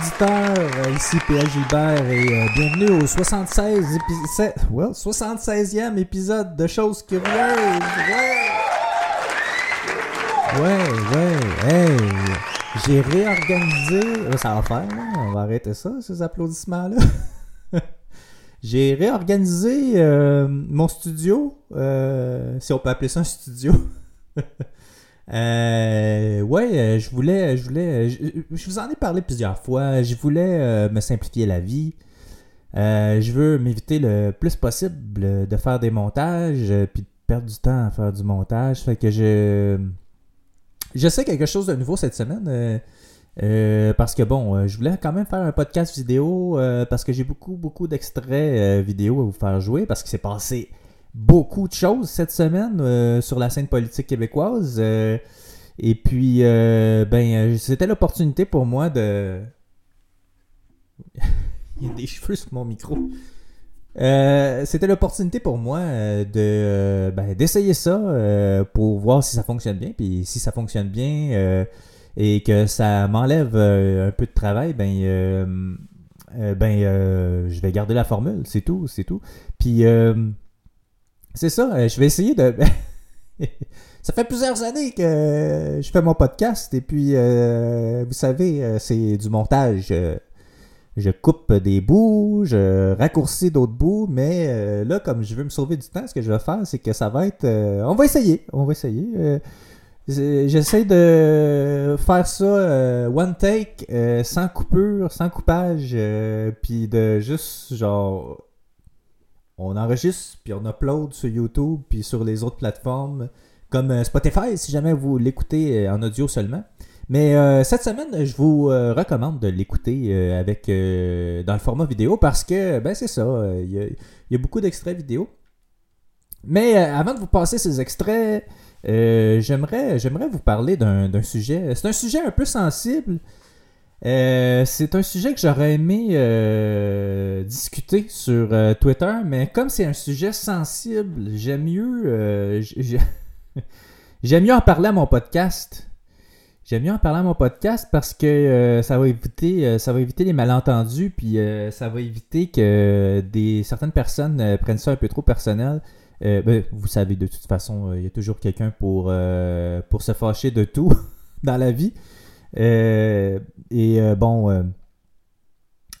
auditeurs. Ici PL Gilbert et euh, bienvenue au 76 épi- well, 76e épisode de Choses Curieuses. Ouais! Ouais, ouais, hey! J'ai réorganisé. euh, Ça va faire, là. On va arrêter ça, ces applaudissements-là. J'ai réorganisé euh, mon studio, euh, si on peut appeler ça un studio. Euh, ouais, euh, je voulais, je voulais, je, je vous en ai parlé plusieurs fois. Je voulais euh, me simplifier la vie. Euh, je veux m'éviter le plus possible de faire des montages, euh, puis de perdre du temps à faire du montage. Fait que je, j'essaie quelque chose de nouveau cette semaine. euh, euh, parce que bon, euh, je voulais quand même faire un podcast vidéo euh, parce que j'ai beaucoup, beaucoup d'extraits euh, vidéo à vous faire jouer parce qu'il s'est passé beaucoup de choses cette semaine euh, sur la scène politique québécoise. euh, et puis, euh, ben, c'était l'opportunité pour moi de. Il y a des cheveux sur mon micro. C'était l'opportunité pour moi de ben, d'essayer ça pour voir si ça fonctionne bien. Puis si ça fonctionne bien et que ça m'enlève un peu de travail, ben, ben je vais garder la formule. C'est tout, c'est tout. Puis c'est ça, euh, je vais essayer de. ça fait plusieurs années que je fais mon podcast et puis, euh, vous savez, euh, c'est du montage. je coupe des bouts, je raccourcis d'autres bouts, mais là, comme je veux me sauver du temps, ce que je vais faire, c'est que ça va être. on va essayer, on va essayer. J'essaie de faire ça one take, sans coupure, sans coupage, puis de juste genre on enregistre puis on upload sur YouTube puis sur les autres plateformes comme euh, Spotify si jamais vous l'écoutez euh, en audio seulement. Mais euh, cette semaine, je vous recommande de l'écouter avec dans le format vidéo parce que ben c'est ça, il y, a, beaucoup d'extraits vidéo. Mais avant de vous passer ces extraits, j'aimerais vous parler d'un sujet. C'est un sujet un peu sensible. Euh, c'est un sujet que j'aurais aimé euh, discuter sur euh, Twitter, mais comme c'est un sujet sensible, j'aime mieux, j'aime mieux en parler à mon podcast. J'aime mieux en parler à mon podcast parce que ça va éviter, ça va éviter les malentendus, puis ça va éviter que des certaines personnes prennent ça un peu trop personnel. Ben, vous savez, de toute façon, il y a toujours quelqu'un pour, pour se fâcher de tout dans la vie. Euh, et euh, bon, euh,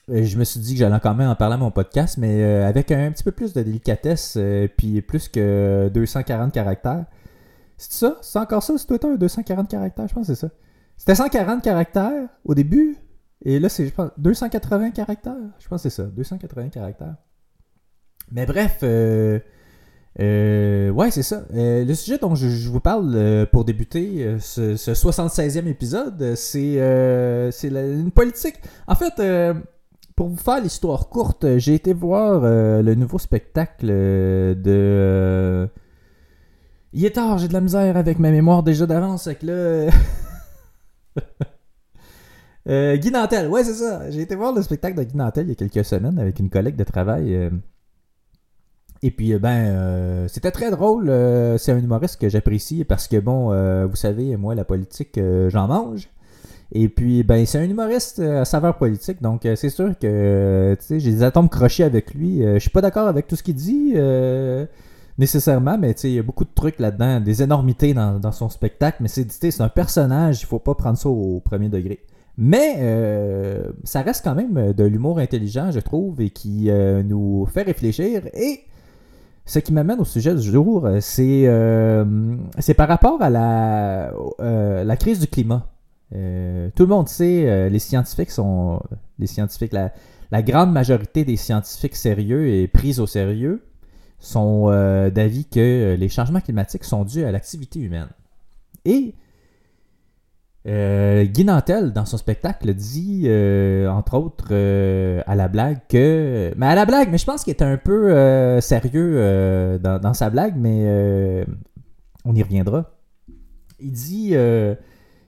je me suis dit que j'allais quand même en parler à mon podcast, mais avec un, petit peu plus de délicatesse, puis plus que 240 caractères. C'est ça? C'est encore ça sur Twitter, 240 caractères? Je pense que c'est ça. C'était 140 caractères au début, et là, c'est, je pense, 280 caractères. Je pense que c'est ça, 280 caractères. Mais bref, euh, ouais, c'est ça. Euh, le sujet dont je, vous parle euh, pour débuter ce, ce 76e épisode, c'est une politique. En fait, pour vous faire l'histoire courte, j'ai été voir le nouveau spectacle de. Il est tard, j'ai de la misère avec ma mémoire déjà d'avance, euh, euh, Guy Nantel, ouais, c'est ça. J'ai été voir le spectacle de Guy Nantel il y a quelques semaines avec une collègue de travail. Et puis, euh, ben, euh, c'était très drôle. euh, c'est un humoriste que j'apprécie parce que, bon, vous savez, moi, la politique, j'en mange. Et puis, ben, c'est un humoriste à saveur politique. Donc, c'est sûr que, tu sais, j'ai des atomes crochés avec lui. Je suis pas d'accord avec tout ce qu'il dit, nécessairement, mais tu sais, il y a beaucoup de trucs là-dedans, des énormités dans, dans son spectacle. Mais c'est, c'est un personnage, il faut pas prendre ça au premier degré. Mais ça reste quand même de l'humour intelligent, je trouve, et qui nous fait réfléchir. Et ce qui m'amène au sujet du jour, euh, c'est euh, c'est par rapport à la, euh, la crise du climat. Tout le monde sait, les scientifiques sont. Les scientifiques, la, la grande majorité des scientifiques sérieux et pris au sérieux sont d'avis que les changements climatiques sont dus à l'activité humaine. Et euh, Guy Nantel, dans son spectacle, dit, euh, entre autres, euh, à la blague que... Mais à la blague, mais je pense qu'il était un peu euh, sérieux dans, sa blague, mais on y reviendra. Il dit,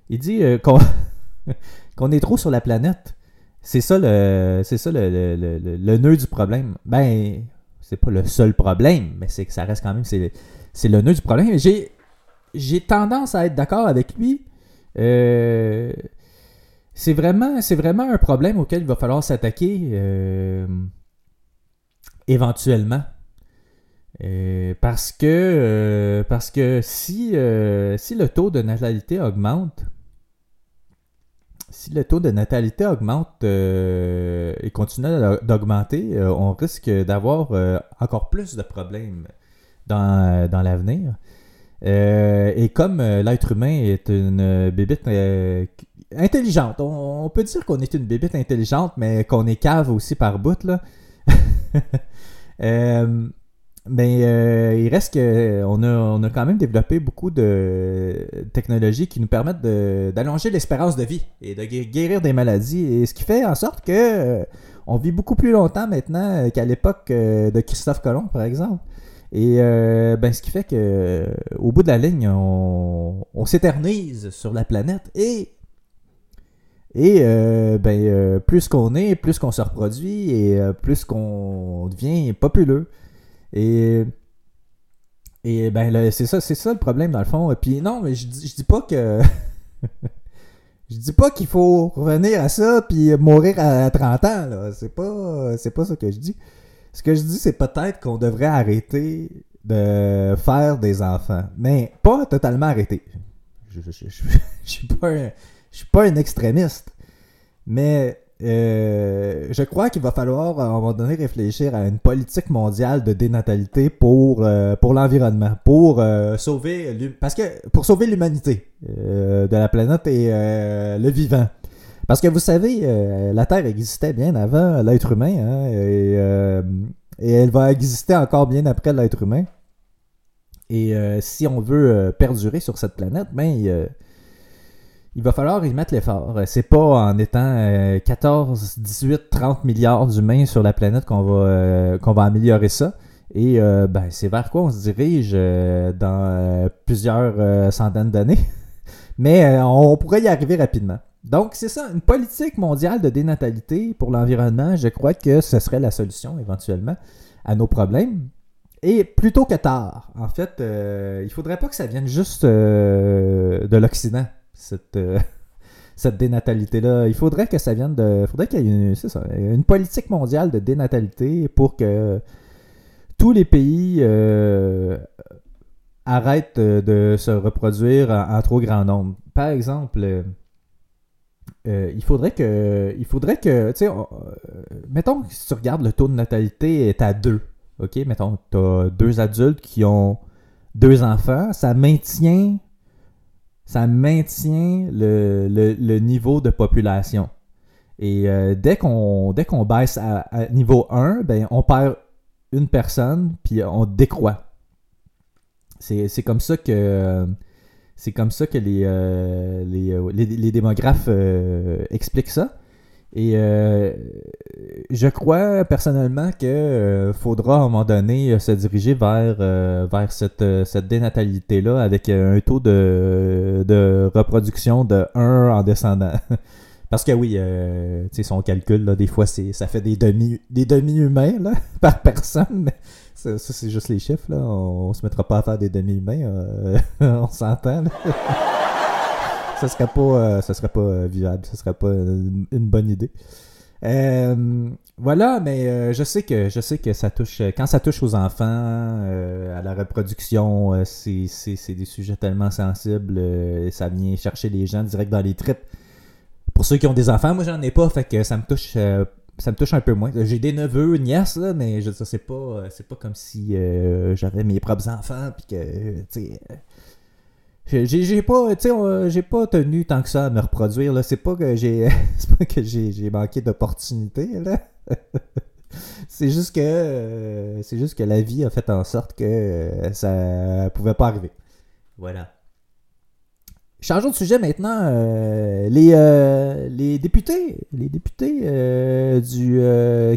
il dit qu'on qu'on est trop sur la planète. C'est ça le, ça le, le, le, le- nœud du problème. Ben, c'est pas le seul problème, mais c'est que ça reste quand même, c'est, le nœud du problème. J'ai tendance à être d'accord avec lui. Euh, c'est vraiment, c'est vraiment un problème auquel il va falloir s'attaquer euh, éventuellement. Euh, parce que parce que si, si le taux de natalité augmente, si le taux de natalité augmente et continue d'augmenter, on risque d'avoir encore plus de problèmes dans, dans l'avenir. Et comme l'être humain est une bébite intelligente. On, peut dire qu'on est une bébête intelligente, mais qu'on est cave aussi par bout, là. Euh, mais euh, il reste qu'on a, on a quand même développé beaucoup de technologies qui nous permettent d'allonger l'espérance de vie et de guérir des maladies. Et ce qui fait en sorte que euh, on vit beaucoup plus longtemps maintenant qu'à l'époque de Christophe Colomb, par exemple. Et ben, ce qui fait que au bout de la ligne, on, s'éternise sur la planète et et euh, ben, euh, plus qu'on est, plus qu'on se reproduit et euh, plus qu'on devient populeux. Et, et ben c'est ça, c'est ça le problème dans le fond. Et puis non, mais je, je dis pas que. je dis pas qu'il faut revenir à ça puis mourir à 30 ans. Là. C'est pas, c'est pas ça que je dis. Ce que je dis, c'est peut-être qu'on devrait arrêter de faire des enfants. Mais pas totalement arrêter. Je, je, je, je suis pas un extrémiste, mais euh, je crois qu'il va falloir à un moment donné réfléchir à une politique mondiale de dénatalité pour, euh, pour l'environnement, pour euh, sauver parce que pour sauver l'humanité de la planète et le vivant. Parce que vous savez, la Terre existait bien avant l'être humain hein, et, et, elle va exister encore bien après l'être humain. Et si on veut perdurer sur cette planète, ben il va falloir y mettre l'effort. C'est pas en étant 14, 18, 30 milliards d'humains sur la planète qu'on va, euh, qu'on va améliorer ça. Et euh, ben, c'est vers quoi on se dirige euh, dans plusieurs centaines d'années. Mais on pourrait y arriver rapidement. Donc, c'est ça, une politique mondiale de dénatalité pour l'environnement, je crois que ce serait la solution éventuellement à nos problèmes. Et plutôt que tard, en fait, il faudrait pas que ça vienne juste de l'Occident cette, euh, cette dénatalité-là. Il faudrait que ça vienne de. Il faudrait qu'il y ait une, ça, une, politique mondiale de dénatalité pour que tous les pays euh, arrêtent de se reproduire en, trop grand nombre. Par exemple, euh, il faudrait que. Il faudrait que. Tu sais, mettons que si tu regardes le taux de natalité est à 2. OK? Mettons, tu as deux adultes qui ont deux enfants. Ça maintient ça maintient le, niveau de population. Et euh, dès qu'on dès qu'on baisse à, niveau 1, ben, on perd une personne, puis on décroît. C'est comme ça que c'est comme ça que les, euh, euh, les, démographes expliquent ça. Et euh, je crois personnellement qu'il euh, faudra à un moment donné euh, se diriger vers, vers cette, cette dénatalité-là avec un taux de, de reproduction de 1 en descendant. Parce que oui, tu sais, son calcul, là, des fois, c'est, ça fait des demi des demi-humains par personne, ça, c'est juste les chiffres. Là. On, se mettra pas à faire des demi-humains, on s'entend ça serait pas, euh, ça serait pas euh, viable, ça serait pas une, bonne idée. Euh, voilà, mais je sais que je sais que ça touche quand ça touche aux enfants, à la reproduction, c'est, des sujets tellement sensibles, ça vient chercher les gens direct dans les tripes. Pour ceux qui ont des enfants, moi j'en ai pas, fait que ça me touche ça me touche un peu moins. J'ai des neveux, nièces, là, mais je c'est pas c'est pas comme si j'avais mes propres enfants puis que tu j'ai pas, j'ai pas tenu tant que ça à me reproduire. Là. C'est pas que j'ai, pas que j'ai, manqué d'opportunités. Là. c'est juste que, euh, c'est juste que la vie a fait en sorte que euh, ça pouvait pas arriver. Voilà. Changeons de sujet maintenant. Euh, les, les députés, députés du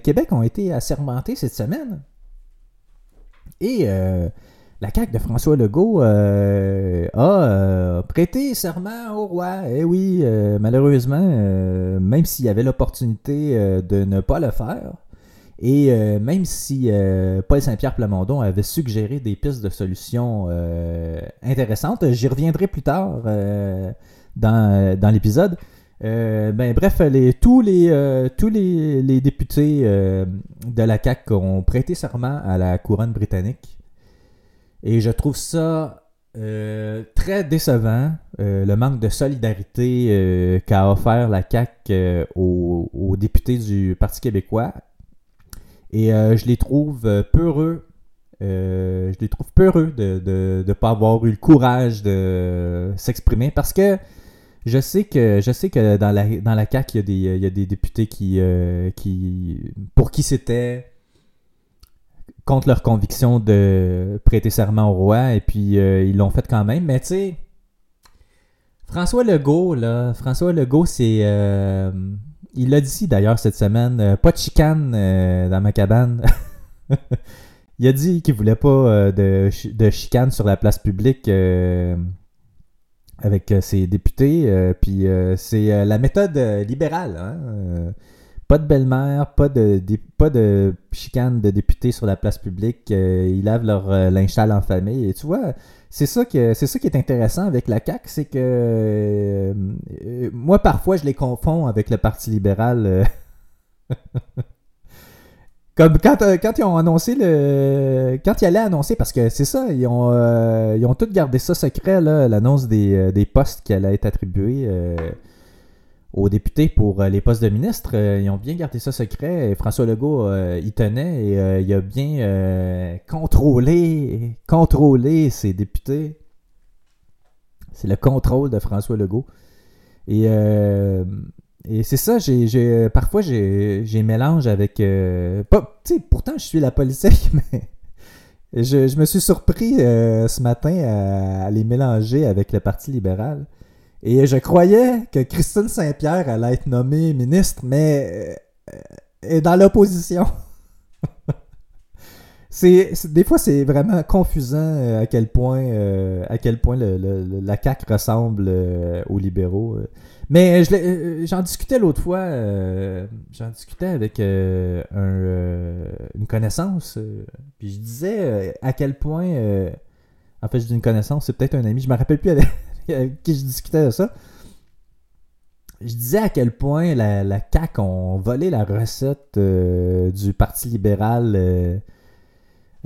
Québec ont été assermentés cette semaine. Et la CAQ de François Legault euh, a euh, prêté serment au roi. Eh oui, euh, malheureusement, même s'il y avait l'opportunité de ne pas le faire, et même si Paul Saint-Pierre Plamondon avait suggéré des pistes de solutions intéressantes, j'y reviendrai plus tard dans, dans l'épisode. ben, bref, tous, les, tous les, députés de la CAQ ont prêté serment à la couronne britannique. Et je trouve ça euh, très décevant, euh, le manque de solidarité euh, qu'a offert la CAQ aux, députés du Parti québécois. Et je les trouve peureux. je les trouve peureux de ne pas avoir eu le courage de s'exprimer parce que je sais que je sais que dans la, dans la CAQ, il y a des, il y a des députés qui, qui pour qui c'était contre leur conviction de prêter serment au roi, et puis euh, ils l'ont fait quand même. Mais tu sais, François Legault, là, François Legault, c'est. Euh, il l'a dit d'ailleurs cette semaine, euh, pas de chicane dans ma cabane. il a dit qu'il voulait pas de, de, chicane sur la place publique avec ses députés. puis c'est la méthode libérale. Hein? Pas de belle-mère, pas de, pas de chicane de députés sur la place publique. Euh, ils lavent leur euh, linge sale en famille. Et tu vois, c'est ça, que, c'est ça qui est intéressant avec la CAQ, c'est que euh, moi, parfois, je les confonds avec le Parti libéral. Comme quand, quand, ils ont annoncé le. Quand ils allaient annoncer, parce que c'est ça, ils ont, ils ont tous gardé ça secret, l'annonce des, des, postes qui allaient être attribués aux députés pour euh, les postes de ministre. Euh, ils ont bien gardé ça secret. François Legault euh, y tenait et il a bien contrôlé, contrôlé ses députés. C'est le contrôle de François Legault. Et, et c'est ça, j'ai, parfois j'ai, mélange avec... pas, pourtant, je suis la politique, mais... Je, me suis surpris ce matin à, les mélanger avec le Parti libéral. Et je croyais que Christine Saint-Pierre allait être nommée ministre, mais euh, est dans l'opposition. c'est, des fois, c'est vraiment confusant euh, à quel point, euh, à quel point la CAQ ressemble aux libéraux. Mais j'en discutais l'autre fois, j'en discutais avec une connaissance, puis je disais à quel point, en fait, je dis une connaissance, c'est peut-être un ami, je me rappelle plus avec, avec qui je discutais de ça, je disais à quel point la, la CAQ ont volé la recette euh, du Parti libéral euh,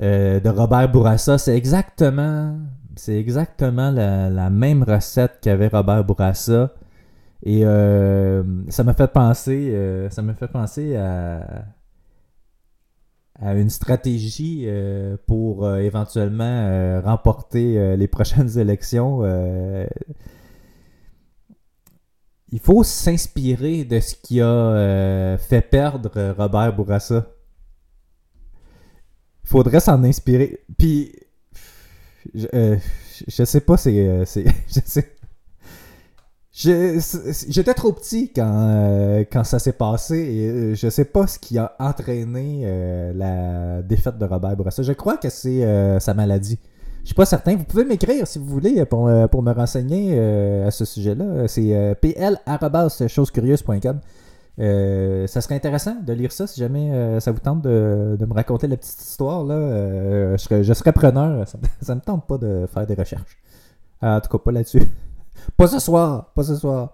euh, de Robert Bourassa. C'est exactement, c'est exactement la, même recette qu'avait Robert Bourassa. Et ça m'a fait penser, ça m'a fait penser à, à une stratégie euh, pour euh, éventuellement euh, remporter les prochaines élections. il faut s'inspirer de ce qui a fait perdre Robert Bourassa. Il faudrait s'en inspirer. Puis, je, je sais pas, c'est. J'étais trop petit quand, euh, quand ça s'est passé et euh, je sais pas ce qui a entraîné euh, la défaite de Robert Bourassa. Je crois que c'est sa maladie. Je suis pas certain. Vous pouvez m'écrire si vous voulez pour, me renseigner à ce sujet-là. C'est pl.chosecurieuse.com. ça serait intéressant de lire ça si jamais ça vous tente de, me raconter la petite histoire. Là, je, serais, preneur. Ça, ça me tente pas de faire des recherches. En tout cas, pas là-dessus. Pas ce soir, pas ce soir.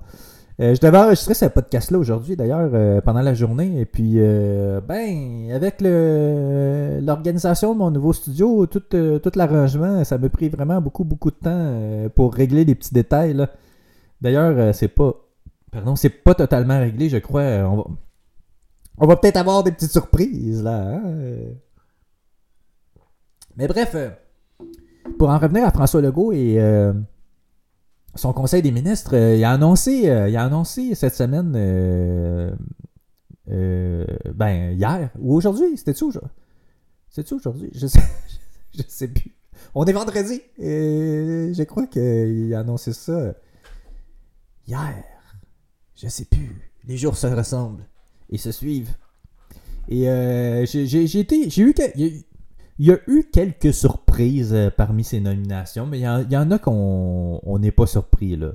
Euh, je devais enregistrer ce podcast-là aujourd'hui, d'ailleurs, euh, pendant la journée. Et puis, euh, ben, avec l'organisation de mon nouveau studio, tout, tout l'arrangement, ça m'a pris vraiment beaucoup, beaucoup de temps pour régler les petits détails. D'ailleurs, c'est pas. Pardon, c'est pas totalement réglé, je crois. On va, on va peut-être avoir des petites surprises, là. Hein. Mais bref, pour en revenir à François Legault et son conseil des ministres, euh, il, a annoncé, euh, il a annoncé cette semaine, euh, ben hier ou aujourd'hui, c'était-tu aujourd'hui? C'est-tu aujourd'hui? Je sais, je sais plus. On est vendredi et je crois qu'il a annoncé ça hier. Je sais plus. Les jours se ressemblent et se suivent. Et j'ai été, j'ai eu, il y a eu quelques surprises euh, parmi ces nominations, mais il y, en, a qu'on n'est pas surpris. Là.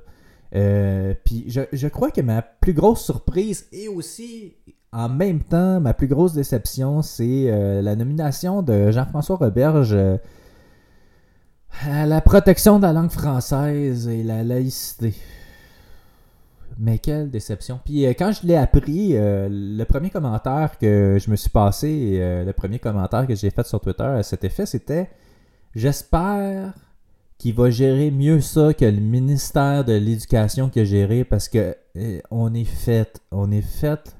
Euh, puis je, crois que ma plus grosse surprise et aussi en même temps ma plus grosse déception, c'est euh, la nomination de Jean-François Roberge à la protection de la langue française et la laïcité. Mais quelle déception. Puis euh, quand je l'ai appris, euh, le premier commentaire que je me suis passé, euh, le premier commentaire que j'ai fait sur Twitter à cet effet, c'était J'espère qu'il va gérer mieux ça que le ministère de l'Éducation qui a géré parce que on est fait. On est fait.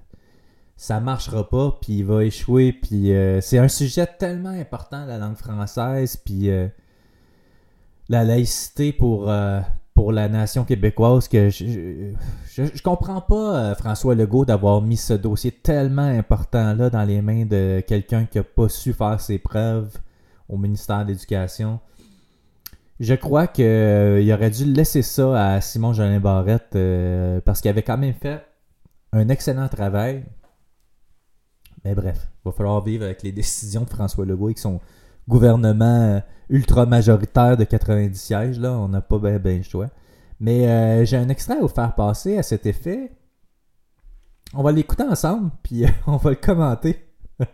Ça marchera pas, puis il va échouer. Puis c'est un sujet tellement important, la langue française, puis la laïcité pour pour la nation québécoise que je, je, comprends pas euh, François Legault d'avoir mis ce dossier tellement important là dans les mains de quelqu'un qui a pas su faire ses preuves au ministère de l'Éducation. Je crois qu'il euh, aurait dû laisser ça à Simon Jolin Barrette euh, parce qu'il avait quand même fait un excellent travail. Mais bref, il va falloir vivre avec les décisions de François Legault et son gouvernement ultra majoritaire de 90 sièges. Là. On n'a pas bien ben le choix. Mais euh, j'ai un extrait à vous faire passer à cet effet. On va l'écouter ensemble, puis on va le commenter.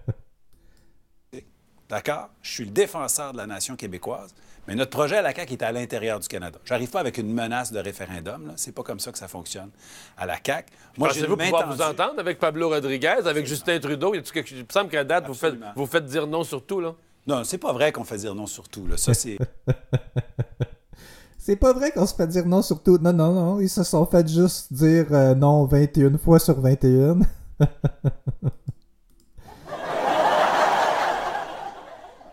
D'accord? Je suis le défenseur de la nation québécoise, mais notre projet à la CAQ est à l'intérieur du Canada. J'arrive pas avec une menace de référendum. C'est pas comme ça que ça fonctionne à la CAQ. Moi, je vous pouvoir vous entendre avec Pablo Rodriguez, avec Justin Trudeau? Il, me semble qu'à date, vous faites, vous faites dire non sur tout, là. Non, c'est pas vrai qu'on fait dire non sur tout. Là. Ça, c'est. c'est pas vrai qu'on se fait dire non sur tout. Non, non, non. Ils se sont fait juste dire euh, non 21 fois sur 21.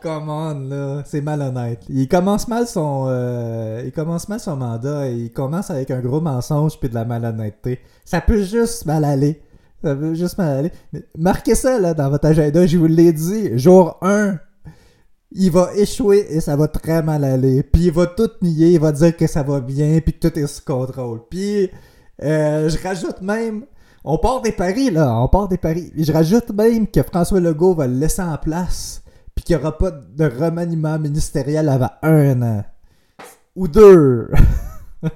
Come on, là. C'est malhonnête. Il commence mal son. Euh, il commence mal son mandat il commence avec un gros mensonge puis de la malhonnêteté. Ça peut juste mal aller. Ça peut juste mal aller. Marquez ça là dans votre agenda, je vous l'ai dit. Jour 1, il va échouer et ça va très mal aller. Puis il va tout nier, il va dire que ça va bien, puis que tout est sous contrôle. Puis euh, je rajoute même, on part des paris là, on part des paris. je rajoute même que François Legault va le laisser en place, puis qu'il n'y aura pas de remaniement ministériel avant un an. Ou deux.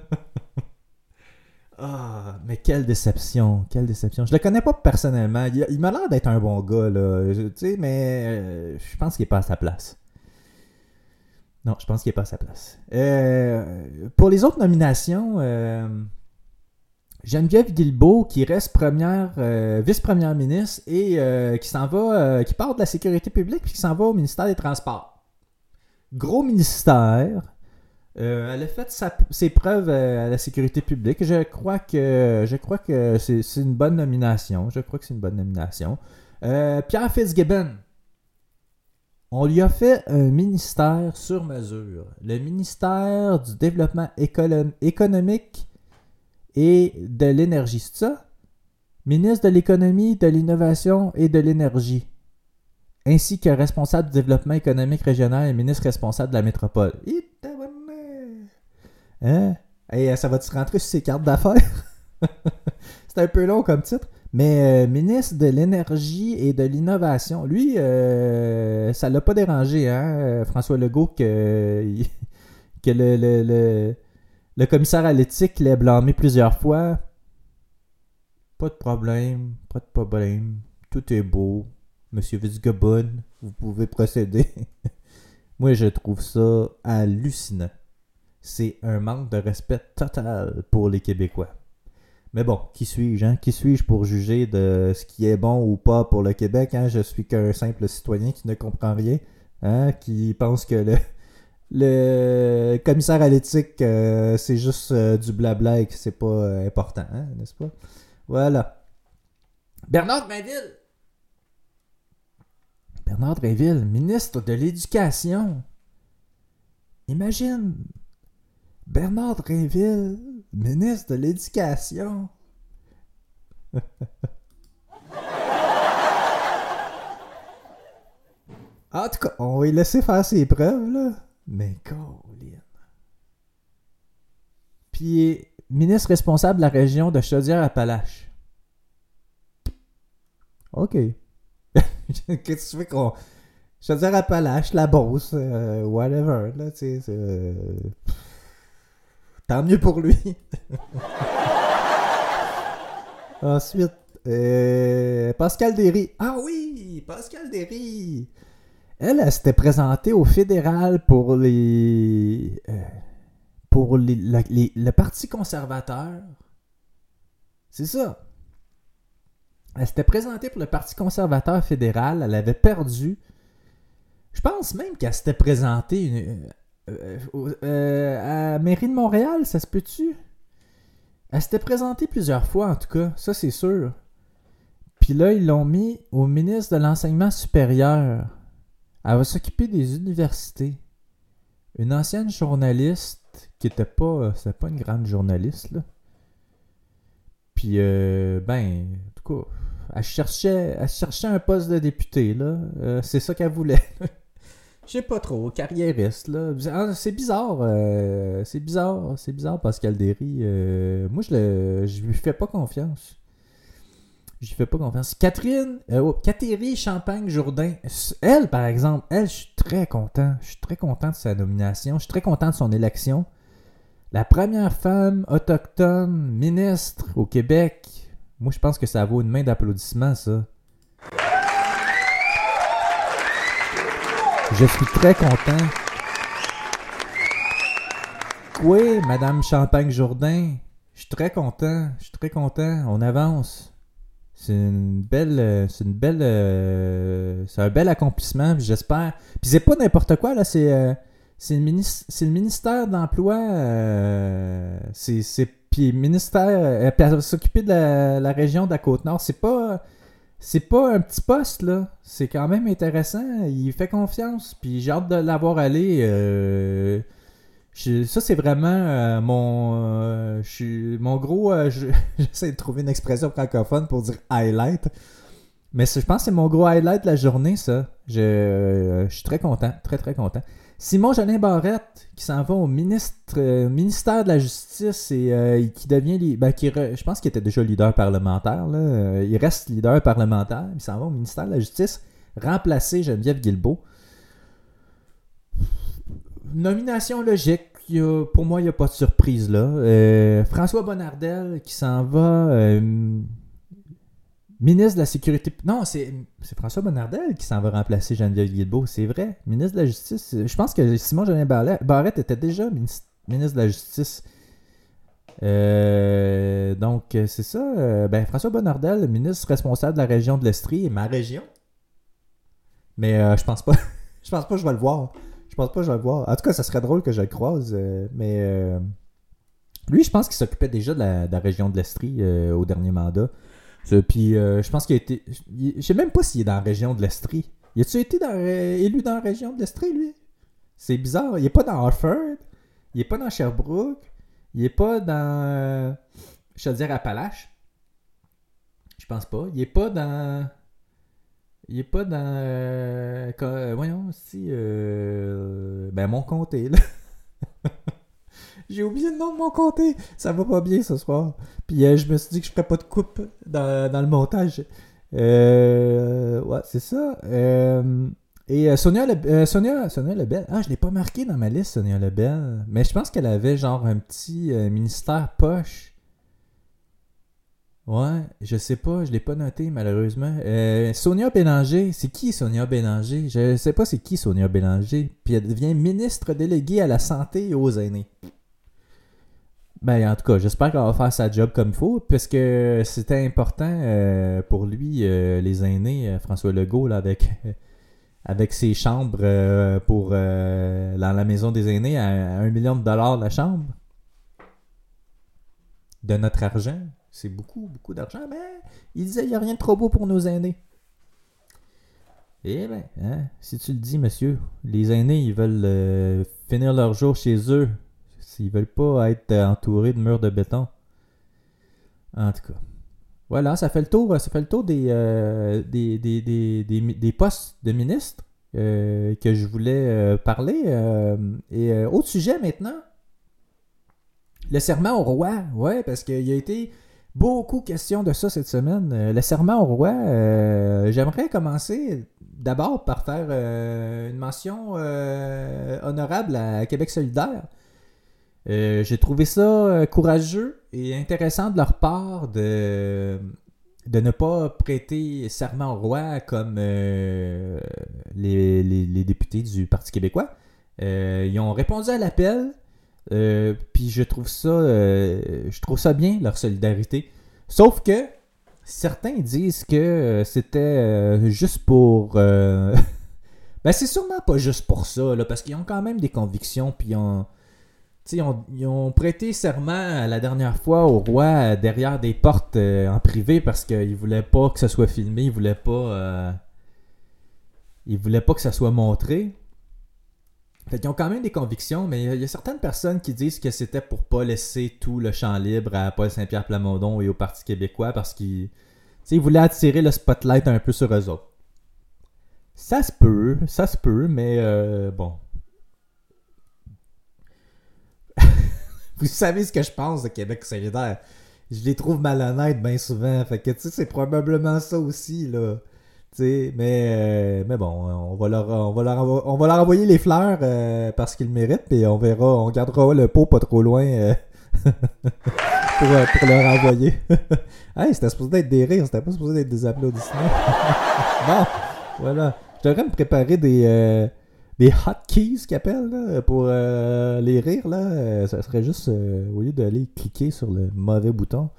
Ah, mais quelle déception, quelle déception. Je le connais pas personnellement. Il, m'a l'air d'être un bon gars, là. Tu sais, mais euh, je pense qu'il est pas à sa place. Non, je pense qu'il n'est pas à sa place. Euh, pour les autres nominations, euh, Geneviève Guilbeault, qui reste première, euh, vice-première ministre et qui s'en va, qui part de la sécurité publique puis qui s'en va au ministère des Transports. Gros ministère. elle a fait ses preuves à la sécurité publique. Je crois que je crois que c'est une bonne nomination. Je crois que c'est une bonne nomination. Pierre Fitzgibbon, on lui a fait un ministère sur mesure. Le ministère du développement économique et de l'énergie, c'est ça? Ministre de l'économie, de l'innovation et de l'énergie. Ainsi que responsable du développement économique régional et ministre responsable de la métropole. Hein? ça va-tu rentrer sur ses cartes d'affaires? c'est un peu long comme titre. Mais euh, ministre de l'énergie et de l'innovation, lui, euh, ça l'a pas dérangé, hein, euh, François Legault, que, le, le, commissaire à l'éthique l'ait blâmé plusieurs fois. Pas de problème, pas de problème. Tout est beau. Monsieur Fitzgibbon, vous pouvez procéder. Moi, je trouve ça hallucinant. C'est un manque de respect total pour les Québécois. Mais bon, qui suis-je, hein? Qui suis-je pour juger de ce qui est bon ou pas pour le Québec, hein? Je suis qu'un simple citoyen qui ne comprend rien, hein? Qui pense que le, le commissaire à l'éthique, euh, c'est juste euh, du blabla et que c'est pas euh, important, hein? N'est-ce pas? Voilà. Bernard Drinville! Bernard Drinville, ministre de l'Éducation. Imagine, Bernard Drinville, ministre de l'Éducation. en tout cas, on va laisser faire ses preuves, là. Mais Colin. Puis, ministre responsable de la région de Chaudière-Appalaches. OK. Qu'est-ce que tu fais qu'on. Chaudière-Appalaches, la Beauce, euh, whatever, là, tu sais. Tant mieux pour lui. Ensuite, euh, Pascal Derry. Ah oui, Pascal Derry. Elle, elle s'était présentée au fédéral pour les. Euh, pour les, le Parti conservateur. C'est ça. Elle s'était présentée pour le Parti conservateur fédéral. Elle avait perdu. Je pense même qu'elle s'était présentée une- à la mairie de Montréal, ça se peut-tu? Elle s'était présentée plusieurs fois, en tout cas. Ça, c'est sûr. Puis là, ils l'ont mis au ministre de l'Enseignement supérieur. Elle va s'occuper des universités. Une ancienne journaliste qui était pas. C'était pas une grande journaliste, là. Puis, euh, ben, en tout cas, elle cherchait, elle cherchait un poste de député, là. Euh, c'est ça qu'elle voulait. Je sais pas trop, carriériste, là. Ah, C'est bizarre, euh, c'est bizarre, c'est bizarre, Pascal Derry. Euh, moi, je, le, lui fais pas confiance. Je lui fais pas confiance. Catherine, euh, oh, Catherine Champagne-Jourdain, elle, par exemple, elle, je suis très content. Je suis très content de sa nomination. Je suis très content de son élection. La première femme autochtone ministre au Québec. Moi, je pense que ça vaut une main d'applaudissement, ça. Je suis très content. Oui, Madame Champagne-Jourdain? Je suis très content. Je suis très content. On avance. C'est une belle. euh, C'est une belle. euh, c'est un bel accomplissement. J'espère. Puis c'est pas n'importe quoi, là. C'est. euh, c'est le, ministère d'Emploi. euh, c'est. Puis ministère. euh, s'occuper de la, la région de la Côte-Nord. C'est pas. C'est pas un petit poste, là. C'est quand même intéressant. Il fait confiance. Puis j'ai hâte de l'avoir allé. euh, ça, c'est vraiment euh, mon. euh, je suis- mon gros. je- J'essaie de trouver une expression francophone pour dire highlight. Mais je pense que c'est mon gros highlight de la journée, ça. Je, je suis très content. Très, très content. Simon Jolin Barrette, qui s'en va au euh, ministère de la Justice et euh, qui devient. Ben, je pense qu'il était déjà leader parlementaire. Euh, Il reste leader parlementaire. Il s'en va au ministère de la Justice remplacer Geneviève Guilbeault. Nomination logique. Pour moi, il n'y a pas de surprise là. François Bonnardel qui s'en va ministre de la Sécurité. Non, c'est François Bonnardel qui s'en va remplacer Geneviève Guilbeault. C'est vrai. Ministre de la Justice. Je pense que Simon Jolin Barrette était déjà ministre, de la Justice. Euh, donc, euh, c'est ça. Euh, ben, François Bonnardel, ministre responsable de la région de l'Estrie et ma région. Mais euh, je pense pas. je pense pas que je vais le voir. Je pense pas je vais le voir. En tout cas, ça serait drôle que je le croise. euh, mais euh, lui, je pense qu'il s'occupait déjà de la, région de l'Estrie euh, au dernier mandat. Ça, Puis euh, je pense qu'il a été. il- Je sais même pas s'il est dans la région de l'Estrie. Y a-tu été dans- euh, élu dans la région de l'Estrie, lui? C'est bizarre. Il est pas dans Hartford. Il est pas dans Sherbrooke. Il est pas dans. euh, je veux dire Appalaches. Je pense pas. Il est pas dans. Il est pas dans. euh, euh, voyons, si. euh, ben, mon comté, là. J'ai oublié le nom de mon comté. Ça va pas bien ce soir. Puis euh, je me suis dit que je ferais pas de coupe dans, dans le montage. Euh, ouais, c'est ça. Euh, et Sonia, Le- Sonia, Sonia Lebel. Ah, je l'ai pas marqué dans ma liste, Sonia Lebel. Mais je pense qu'elle avait genre un petit ministère poche. Ouais, je sais pas, je l'ai pas noté malheureusement. Sonia Bélanger, c'est qui Sonia Bélanger? Je sais pas c'est qui Sonia Bélanger. Puis elle devient ministre déléguée à la santé et aux aînés. Ben, en tout cas, j'espère qu'elle va faire sa job comme il faut, puisque c'était important euh, pour lui, euh, les aînés, euh, François Legault, avec, avec ses chambres pour dans la maison des aînés à, à un million de dollars la chambre. De notre argent. C'est beaucoup, beaucoup d'argent, mais il disait il n'y a rien de trop beau pour nos aînés. Eh bien, hein, si tu le dis, monsieur, les aînés, ils veulent finir leur jour chez eux. S'ils veulent pas être euh, entourés de murs de béton. En tout cas. Voilà, ça fait le tour, ça fait le tour des, euh, des, des, des, des, postes de ministre euh, que je voulais parler. et autre sujet maintenant. Le serment au roi. Ouais, parce qu'il y a été beaucoup question de ça cette semaine. Le serment au roi, j'aimerais commencer d'abord par faire une mention honorable à Québec solidaire. Euh, J'ai trouvé ça euh, courageux et intéressant de leur part de, de ne pas prêter serment au roi comme euh, les, les- députés du Parti québécois. Ils ont répondu à l'appel, puis je trouve ça je trouve ça bien, leur solidarité. Sauf que certains disent que c'était juste pour. ben, c'est sûrement pas juste pour ça, là, parce qu'ils ont quand même des convictions, puis ils ont. Ils ont, prêté serment la dernière fois au roi derrière des portes euh, en privé parce qu'ils voulaient pas que ça soit filmé, ils voulaient pas. euh, voulaient pas que ça soit montré. Fait qu'ils ont quand même des convictions, mais il y a- certaines personnes qui disent que c'était pour pas laisser tout le champ libre à Paul Saint-Pierre Plamondon et au Parti québécois parce qu'ils ils voulaient attirer le spotlight un peu sur eux autres. Ça se peut, ça se peut, mais euh, bon. Vous savez ce que je pense de Québec solidaire. Je les trouve malhonnêtes bien souvent. Fait que tu sais, c'est probablement ça aussi, là. Tu sais, mais, euh, mais bon, on va leur, on va leur, on va leur envoyer les fleurs euh, parce qu'ils le méritent, puis on verra, on gardera le pot pas trop loin euh, pour, pour leur envoyer. hey, c'était supposé être des rires, c'était pas supposé être des applaudissements. bon, voilà. Je devrais me préparer des, des hotkeys qu'ils appellent pour euh, les rires. Là. Euh, ça serait juste, euh, au lieu d'aller cliquer sur le mauvais bouton.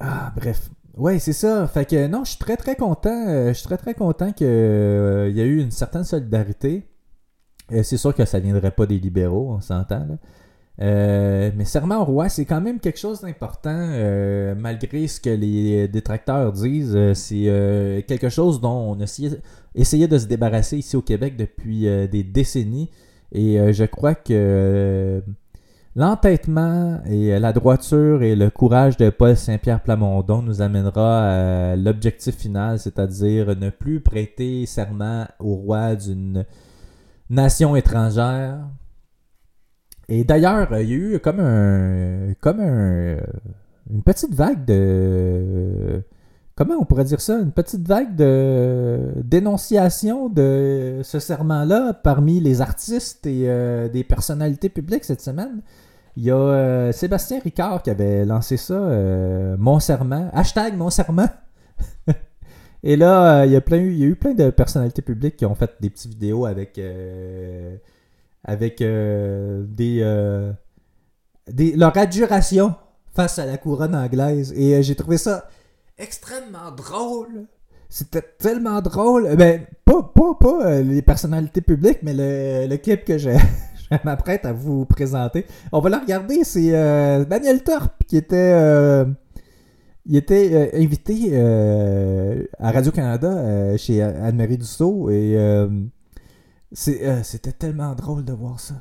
Ah, bref. Ouais, c'est ça. Fait que non, je suis très très content. euh, je suis très très content qu'il y a eu une certaine solidarité. Euh, c'est sûr que ça viendrait pas des libéraux, on s'entend. Euh, mais serment au roi, c'est quand même quelque chose d'important, euh, malgré ce que les détracteurs disent. euh, c'est euh, quelque chose dont on essayait, essayait de se débarrasser ici au Québec depuis euh, des décennies. Et euh, je crois que euh, l'entêtement et euh, la droiture et le courage de Paul Saint-Pierre Plamondon nous amènera à l'objectif final, c'est-à-dire ne plus prêter serment au roi d'une nation étrangère. Et d'ailleurs, euh, il y a eu comme un comme un une petite vague de comment on pourrait dire ça, une petite vague de dénonciation de ce serment-là parmi les artistes et euh, des personnalités publiques cette semaine. Il y a euh, Sébastien Ricard qui avait lancé ça, euh, Mon serment, hashtag Mon serment. et là, euh, il, y a plein, il y a eu plein de personnalités publiques qui ont fait des petites vidéos avec, euh, avec euh, des, euh, des, leur adjuration face à la couronne anglaise. Et euh, j'ai trouvé ça extrêmement drôle. C'était tellement drôle. Ben, pas, pas, pas les personnalités publiques, mais le, clip que je, m'apprête à vous présenter. On va le regarder. C'est euh, Daniel Turp qui était. était invité à Radio-Canada chez Anne-Marie Dussault et c'est, euh, c'était tellement drôle de voir ça.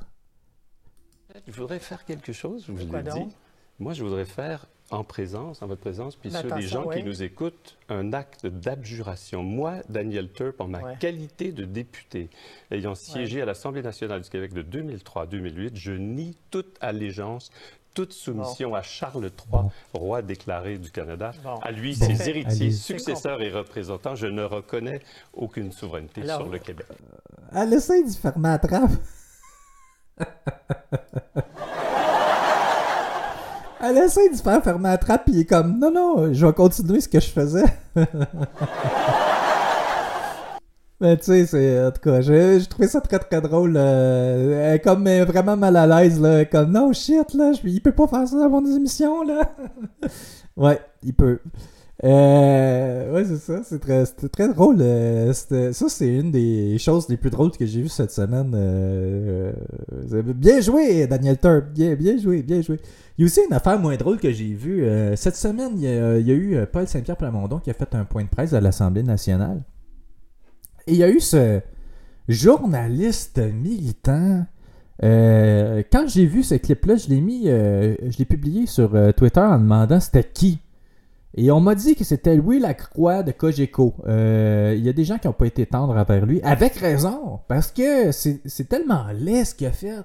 Je voudrais faire quelque chose, je vous l'ai dit. Moi, je voudrais faire en présence, en votre présence, puis Ben, ceux des gens qui nous écoutent, un acte d'abjuration. Moi, Daniel Turp, en ma Ouais. qualité de député, ayant siégé à l'Assemblée nationale du Québec de 2003 à 2008, je nie toute allégeance, toute soumission à Charles III, roi déclaré du Canada, Bon. à lui, Bon. ses héritiers, successeurs et représentants. Je ne reconnais aucune souveraineté Alors, sur le Québec. Elle essaie d'y faire ma trappe. Elle essaie de se faire fermer la trappe, puis il est comme non, non, je vais continuer ce que je faisais. Mais tu sais, c'est. En tout cas, j'ai trouvé ça très très drôle. euh, comme vraiment mal à l'aise, là. Comme non, shit, là, il peut pas faire ça avant des émissions, là. ouais, il peut. Euh, ouais, c'est ça. C'est très, très drôle. euh, ça, c'est une des choses les plus drôles que j'ai vues cette semaine. bien joué, Daniel Turp. Bien, bien joué, bien joué. Il y a aussi une affaire moins drôle que j'ai vue. cette semaine, il y, a, eu Paul Saint-Pierre Plamondon qui a fait un point de presse à l'Assemblée nationale. Et il y a eu ce journaliste militant. euh, quand j'ai vu ce clip-là, je l'ai mis, euh, je l'ai publié sur euh, Twitter en demandant c'était qui. Et on m'a dit que c'était Louis Lacroix de Cogeco. Il y a des gens qui n'ont pas été tendres envers lui, avec raison, parce que c'est tellement laid ce qu'il a fait.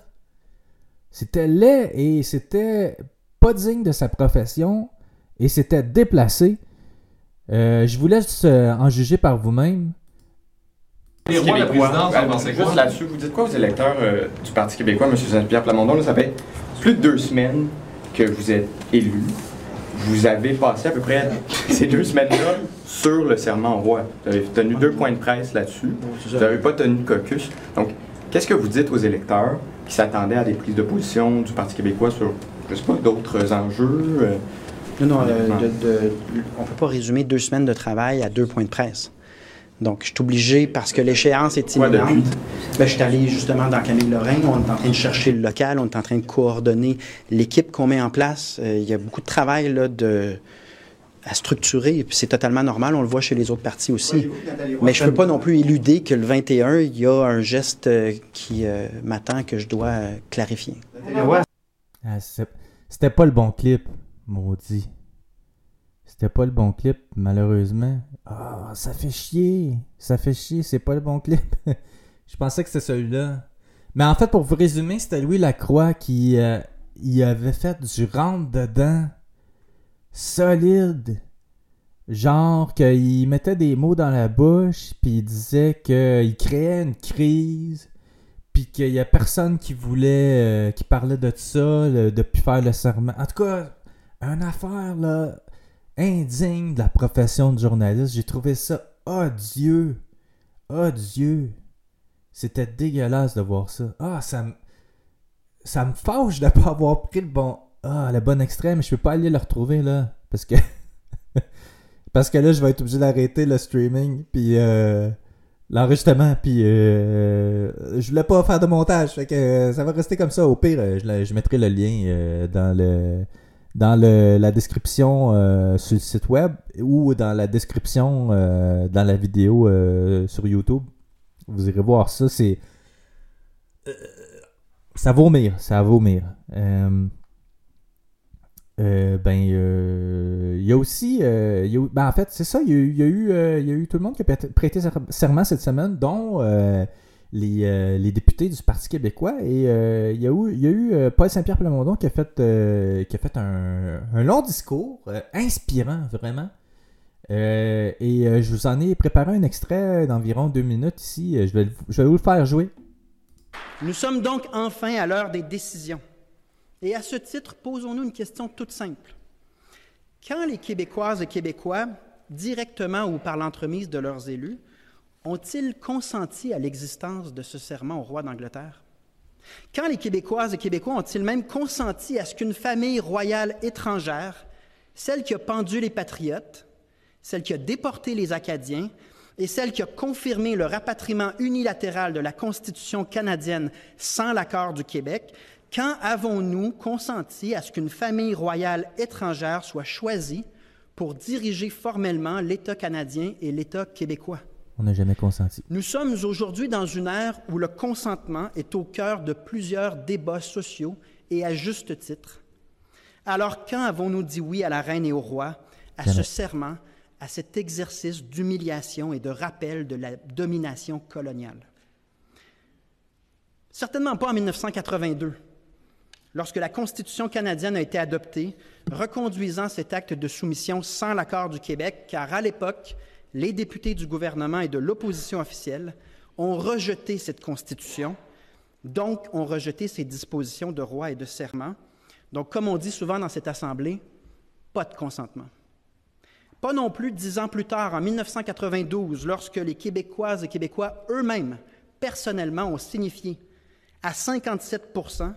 C'était laid et c'était pas digne de sa profession et c'était déplacé. Je vous laisse en juger par vous-même. Les rois, la présidence, vous pensez Juste là-dessus, vous dites quoi? Aux électeurs euh, du Parti québécois, M. Saint-Pierre Plamondon? Là, ça fait plus de deux semaines que vous êtes élu. Vous avez passé à peu près ces deux semaines-là sur le serment au roi. Vous avez tenu deux points de presse là-dessus. Vous n'avez pas tenu de caucus. Donc, qu'est-ce que vous dites aux électeurs qui s'attendaient à des prises de position du Parti québécois sur, je sais pas, d'autres enjeux? euh, Non, non, euh, on ne peut pas résumer deux semaines de travail à deux points de presse. Donc, je suis obligé, parce que l'échéance est imminente, ben, je suis allé justement dans Camille Lorrain, on est en train de chercher le local, on est en train de coordonner l'équipe qu'on met en place. Euh, il y a beaucoup de travail là, de, à structurer, et puis c'est totalement normal, on le voit chez les autres partis aussi. Mais je ne peux pas non plus éluder que le 21, il y a un geste euh, qui m'attend que je dois clarifier. Ah, c'était pas le bon clip, maudit. C'était pas le bon clip, malheureusement. Ah, ça fait chier. Ça fait chier, c'est pas le bon clip. Je pensais que c'était celui-là. Mais en fait, pour vous résumer, c'était Louis Lacroix qui euh, avait fait du rentre dedans solide. Genre qu'il mettait des mots dans la bouche, puis il disait qu'il créait une crise, puis qu'il y a personne qui voulait, euh, qui parlait de ça depuis faire le serment. En tout cas, une affaire là, indigne de la profession de journaliste. J'ai trouvé ça odieux. Odieux. C'était dégueulasse de voir ça. Ah, ça me. Ça me fâche de ne pas avoir pris le bon. Ah, le bon extrême. Je peux pas aller le retrouver là. Parce que. parce que là, je vais être obligé d'arrêter le streaming. Puis. Euh l'enregistrement, puis euh, je voulais pas faire de montage, fait que euh, ça va rester comme ça. Au pire, je, mettrai le lien dans le dans le, la description sur le site web ou dans la description dans la vidéo sur YouTube. Vous irez voir ça, c'est ça vaut vomir, ça vaut vomir. Euh, ben, euh, il y a aussi, euh, ben, en fait, c'est ça, il y, a, y a eu tout le monde qui a prêté serment cette semaine, dont les, les, députés du Parti québécois. Et il y a eu, il y a eu Paul Saint-Pierre Plamondon qui a fait, qui a fait un, un long discours inspirant, vraiment. et je vous en ai préparé un extrait d'environ deux minutes ici. Je vais, je vais vous le faire jouer. Nous sommes donc enfin à l'heure des décisions. Et à ce titre, posons-nous une question toute simple. Quand les Québécoises et Québécois, directement ou par l'entremise de leurs élus, ont-ils consenti à l'existence de ce serment au roi d'Angleterre? Quand les Québécoises et Québécois ont-ils même consenti à ce qu'une famille royale étrangère, celle qui a pendu les patriotes, celle qui a déporté les Acadiens et celle qui a confirmé le rapatriement unilatéral de la Constitution canadienne sans l'accord du Québec, quand avons-nous consenti à ce qu'une famille royale étrangère soit choisie pour diriger formellement l'État canadien et l'État québécois? On n'a jamais consenti. Nous sommes aujourd'hui dans une ère où le consentement est au cœur de plusieurs débats sociaux et à juste titre. Alors quand avons-nous dit oui à la reine et au roi, à ce serment, à cet exercice d'humiliation et de rappel de la domination coloniale? Certainement pas en 1982 lorsque la Constitution canadienne a été adoptée, reconduisant cet acte de soumission sans l'accord du Québec, car à l'époque, les députés du gouvernement et de l'opposition officielle ont rejeté cette Constitution, donc ont rejeté ces dispositions de roi et de serment. Donc, comme on dit souvent dans cette Assemblée, pas de consentement. Pas non plus dix ans plus tard, en 1992, lorsque les Québécoises et Québécois eux-mêmes, personnellement, ont signifié à 57%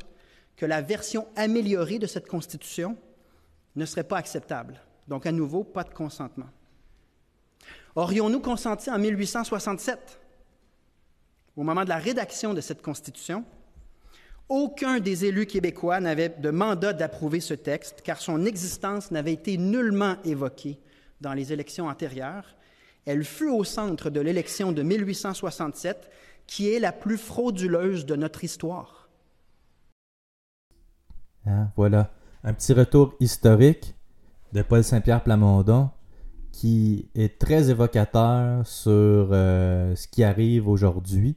que la version améliorée de cette Constitution ne serait pas acceptable. Donc, à nouveau, pas de consentement. Aurions-nous consenti en 1867, au moment de la rédaction de cette Constitution? Aucun des élus québécois n'avait de mandat d'approuver ce texte, car son existence n'avait été nullement évoquée dans les élections antérieures? Elle fut au centre de l'élection de 1867, qui est la plus frauduleuse de notre histoire. Hein, voilà. Un petit retour historique de Paul Saint-Pierre Plamondon qui est très évocateur sur euh, ce qui arrive aujourd'hui.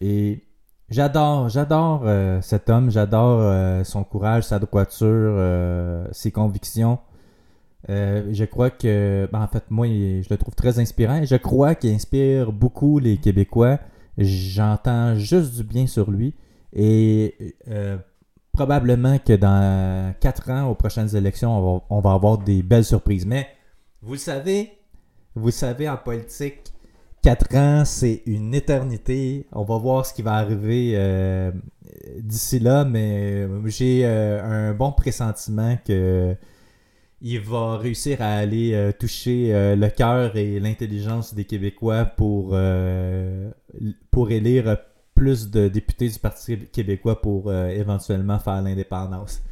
Et j'adore, j'adore euh, cet homme, j'adore euh, son courage, sa droiture, ses convictions. je crois que, ben, en fait, moi, je le trouve très inspirant et je crois qu'il inspire beaucoup les Québécois. J'entends juste du bien sur lui. Et probablement que dans quatre ans, aux prochaines élections, on va, avoir des belles surprises. Mais vous savez, vous savez, en politique, quatre ans, c'est une éternité. On va voir ce qui va arriver euh, d'ici là, mais j'ai euh, un bon pressentiment que il va réussir à aller euh, toucher euh, le cœur et l'intelligence des Québécois pour, euh, pour élire plus de députés du Parti québécois pour éventuellement faire l'indépendance.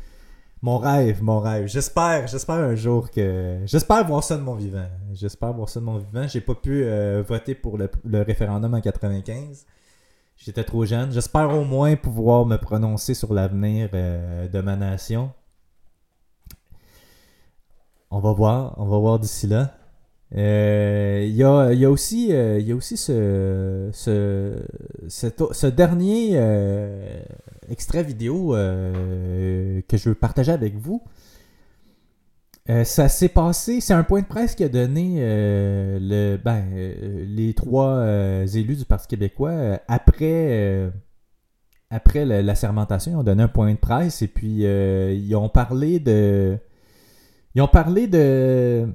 Mon rêve, mon rêve. J'espère, j'espère un jour que. J'espère voir ça de mon vivant. J'espère voir ça de mon vivant. J'ai pas pu voter pour le, référendum en 95. J'étais trop jeune. J'espère au moins pouvoir me prononcer sur l'avenir de ma nation. On va voir, on va voir d'ici là. Euh, il y, a, aussi, euh, y a aussi ce, ce, dernier euh, extrait vidéo que je veux partager avec vous. ça s'est passé, c'est un point de presse qui a donné le, ben, les trois élus du Parti québécois après, après la, sermentation. Ils ont donné un point de presse et puis ils ont parlé de ils ont parlé de,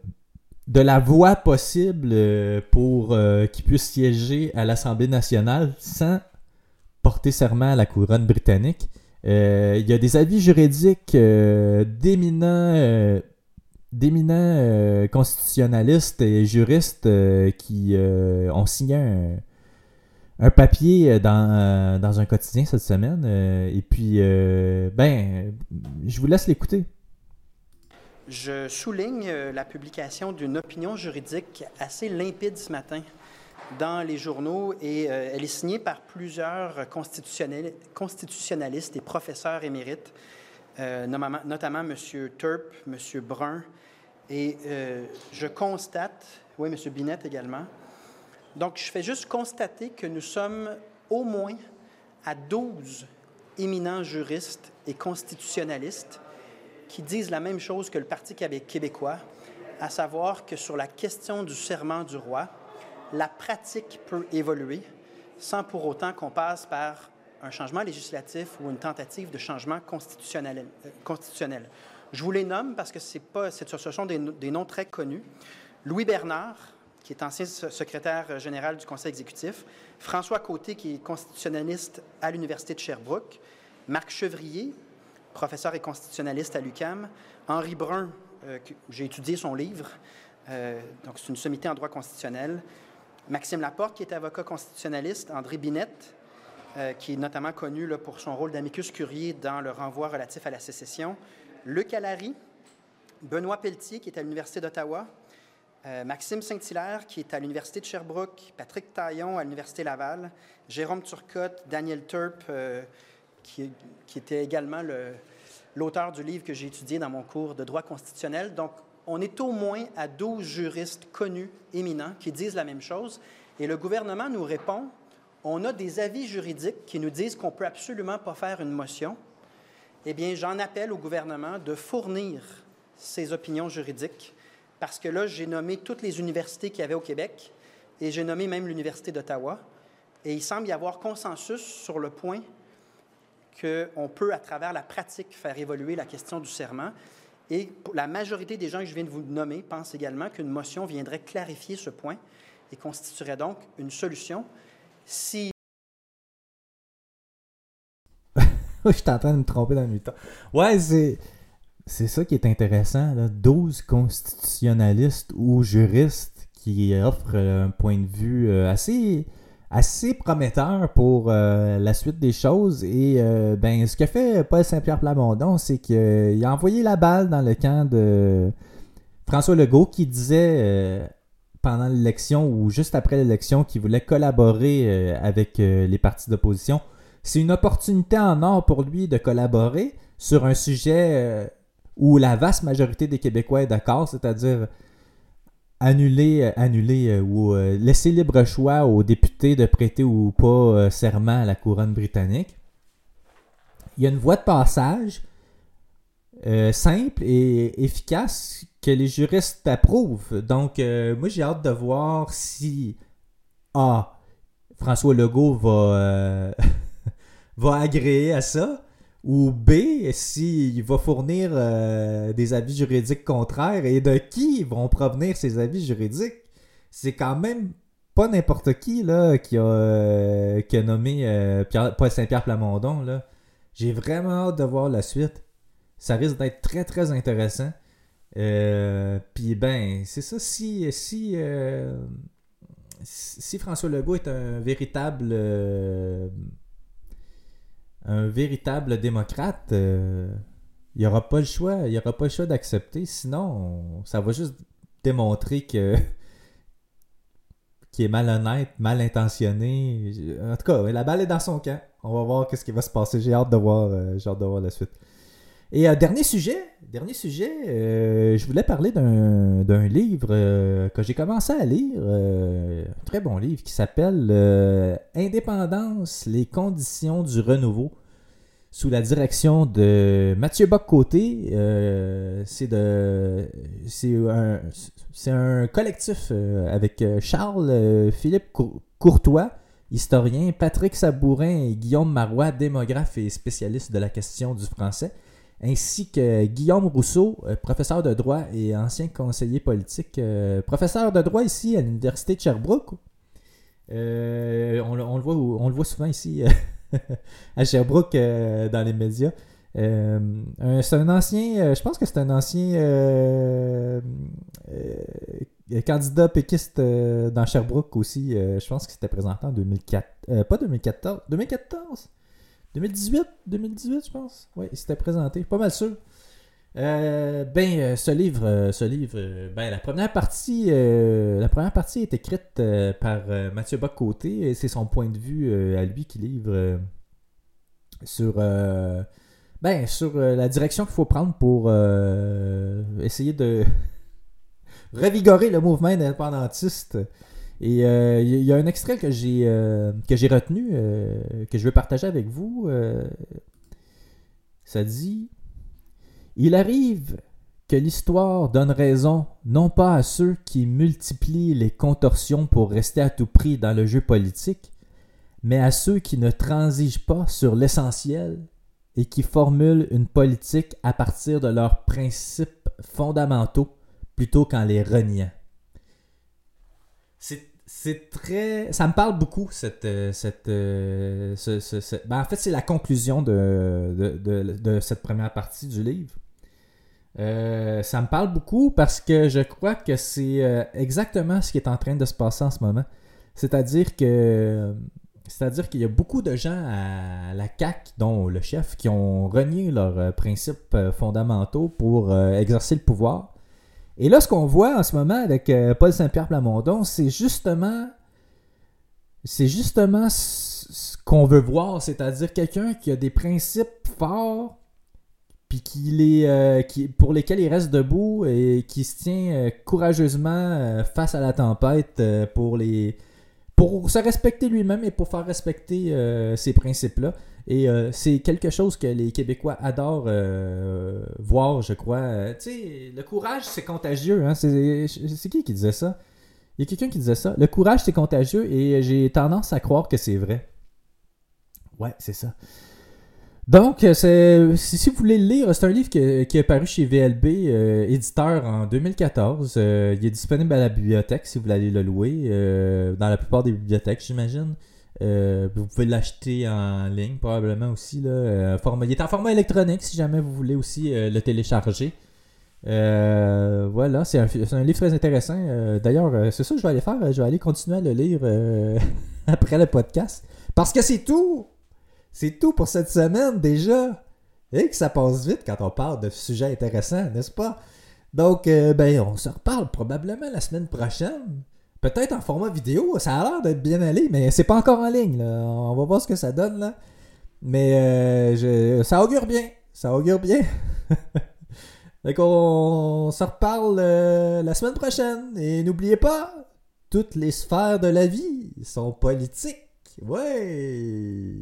de la voie possible euh, pour euh, qu'ils puissent siéger à l'Assemblée nationale sans porter serment à la couronne britannique. Euh, il y a des avis juridiques d'éminents d'éminents constitutionnalistes et juristes qui ont signé un, papier dans, dans, un quotidien cette semaine. et puis, ben, je vous laisse l'écouter. Je souligne euh, la publication d'une opinion juridique assez limpide ce matin dans les journaux et euh, elle est signée par plusieurs constitutionnalistes et professeurs émérites, euh, notamment, M. Turp, M. Brun, et je constate, oui, M. Binet également. Donc, je fais juste constater que nous sommes au moins à 12 éminents juristes et constitutionnalistes qui disent la même chose que le Parti québécois, à savoir que sur la question du serment du roi, la pratique peut évoluer sans pour autant qu'on passe par un changement législatif ou une tentative de changement constitutionnel. Euh. Je vous les nomme parce que ce sont des, des, noms très connus. Louis Bernard, qui est ancien secrétaire général du Conseil exécutif, François Côté, qui est constitutionnaliste à l'Université de Sherbrooke, Marc Chevrier, professeur et constitutionnaliste à l'UCAM. Henri Brun, euh, j'ai étudié son livre, euh, donc c'est une sommité en droit constitutionnel. Maxime Laporte, qui est avocat constitutionnaliste. André Binette, euh, qui est notamment connu pour son rôle d'amicus curiae dans le renvoi relatif à la sécession. Luc Allary, Benoît Pelletier, qui est à l'Université d'Ottawa. Maxime Saint-Hilaire, qui est à l'Université de Sherbrooke, Patrick Taillon à l'Université Laval, Jérôme Turcotte, Daniel Turp, qui, était également l'auteur du livre que j'ai étudié dans mon cours de droit constitutionnel. On est au moins à 12 juristes connus, éminents, qui disent la même chose. Et le gouvernement nous répond, on a des avis juridiques qui nous disent qu'on ne peut absolument pas faire une motion. Eh bien, j'en appelle au gouvernement de fournir ces opinions juridiques, parce que là, j'ai nommé toutes les universités qu'il y avait au Québec, et j'ai nommé même l'Université d'Ottawa, et il semble y avoir consensus sur le point qu'on peut, à travers la pratique, faire évoluer la question du serment. Et la majorité des gens que je viens de vous nommer pensent également qu'une motion viendrait clarifier ce point et constituerait donc une solution. Si je suis en train de me tromper dans le temps. Ouais, c'est, c'est ça qui est intéressant. Là. 12 constitutionnalistes ou juristes qui offrent un point de vue euh, assez assez prometteur pour euh, la suite des choses. Et euh, ben, ce que fait Paul Saint-Pierre Plamondon, c'est qu'il a envoyé la balle dans le camp de François Legault qui disait euh, pendant l'élection ou juste après l'élection qu'il voulait collaborer avec les partis d'opposition. C'est une opportunité en or pour lui de collaborer sur un sujet où la vaste majorité des Québécois est d'accord, c'est-à-dire annuler, euh, euh, ou euh, laisser libre choix aux députés de prêter ou pas serment à la couronne britannique. Il y a une voie de passage simple et efficace que les juristes approuvent. Donc, moi, j'ai hâte de voir si A. François Legault va agréer à ça ou B, s'il va fournir euh, des avis juridiques contraires et de qui vont provenir ces avis juridiques. C'est quand même pas n'importe qui là, qui, a, euh, qui a nommé euh, Paul Saint-Pierre Plamondon. J'ai vraiment hâte de voir la suite. Ça risque d'être très très intéressant. Puis ben, c'est ça, si, si, si François Legault est un véritable un véritable démocrate, euh, il n'y aura pas le choix, il aura pas le choix d'accepter, sinon ça va juste démontrer que qui est malhonnête, mal intentionné. En tout cas, la balle est dans son camp. On va voir qu'est-ce qui va se passer. J'ai hâte de voir, euh, j'ai hâte de voir la suite. Et euh, dernier sujet, dernier sujet, euh, je voulais parler d'un livre euh, que j'ai commencé à lire, un très bon livre qui s'appelle Indépendance, les conditions du renouveau, sous la direction de Mathieu Bock-Côté. C'est un, un collectif avec Charles Philippe Cour- Courtois, historien, Patrick Sabourin et Guillaume Marois, démographe et spécialiste de la question du français ainsi que Guillaume Rousseau, euh, professeur de droit et ancien conseiller politique, euh, professeur de droit ici à l'Université de Sherbrooke. Euh, on, le- voit, souvent ici à Sherbrooke dans les médias. C'est un ancien, je pense que c'est un ancien candidat péquiste dans Sherbrooke aussi. Je pense qu'il s'était présenté en 2004. euh, pas 2014, 2014 2018, 2018, je pense. Oui, il s'était présenté. Pas mal sûr. Euh, ben, euh, ce livre, euh, ce livre, ben, la première partie, la première partie est écrite par Mathieu Bock-Côté et c'est son point de vue à lui qui livre sur, ben, sur la direction qu'il faut prendre pour essayer de revigorer le mouvement indépendantiste. Et euh, il y, y a un extrait que j'ai euh, retenu, euh, que je veux partager avec vous. euh, ça dit Il arrive que l'histoire donne raison non pas à ceux qui multiplient les contorsions pour rester à tout prix dans le jeu politique, mais à ceux qui ne transigent pas sur l'essentiel et qui formulent une politique à partir de leurs principes fondamentaux plutôt qu'en les reniant. C'est très. Ça me parle beaucoup, cette. euh, cette euh, ce- ce- ben, en fait, c'est la conclusion de, de, de- cette première partie du livre. Euh, ça me parle beaucoup parce que je crois que c'est exactement ce qui est en train de se passer en ce moment. C'est-à-dire que. C'est-à-dire qu'il y a beaucoup de gens à la CAC, dont le chef, qui ont renié leurs principes fondamentaux pour exercer le pouvoir. Et là, ce qu'on voit en ce moment avec euh, Paul Saint-Pierre Plamondon, c'est justement. C'est justement ce qu'on veut voir, c'est-à-dire quelqu'un qui a des principes forts, puis qui les, euh, qui, pour lesquels il reste debout et qui se tient euh, courageusement face à la tempête pour les. Pour se respecter lui-même et pour faire respecter ces principes-là. Et euh, c'est quelque chose que les Québécois adorent euh, voir, je crois. Euh, tu sais, le courage, c'est contagieux. Hein? C'est qui qui disait ça? Il y a quelqu'un qui disait ça. Le courage, c'est contagieux et j'ai tendance à croire que c'est vrai. Ouais, c'est ça. Donc, si, vous voulez le lire, c'est un livre qui, est paru chez VLB, éditeur en 2014. Euh, il est disponible à la bibliothèque si vous voulez le louer, dans la plupart des bibliothèques, j'imagine. Euh, vous pouvez l'acheter en ligne probablement aussi. Là, euh, il est en format électronique si jamais vous voulez aussi euh, le télécharger. Voilà, c'est un, livre très intéressant. D'ailleurs, c'est ça que je vais aller faire. Je vais aller continuer à le lire après le podcast. Parce que c'est tout! C'est tout pour cette semaine déjà. Et que ça passe vite quand on parle de sujets intéressants, n'est-ce pas? Donc, ben, on se reparle probablement la semaine prochaine. Peut-être en format vidéo. Ça a l'air d'être bien allé, mais c'est pas encore en ligne. On va voir ce que ça donne là. Mais euh, je- ça augure bien. Ça augure bien. Donc, on, on se reparle euh, la semaine prochaine. Et n'oubliez pas, toutes les sphères de la vie sont politiques. Ouais!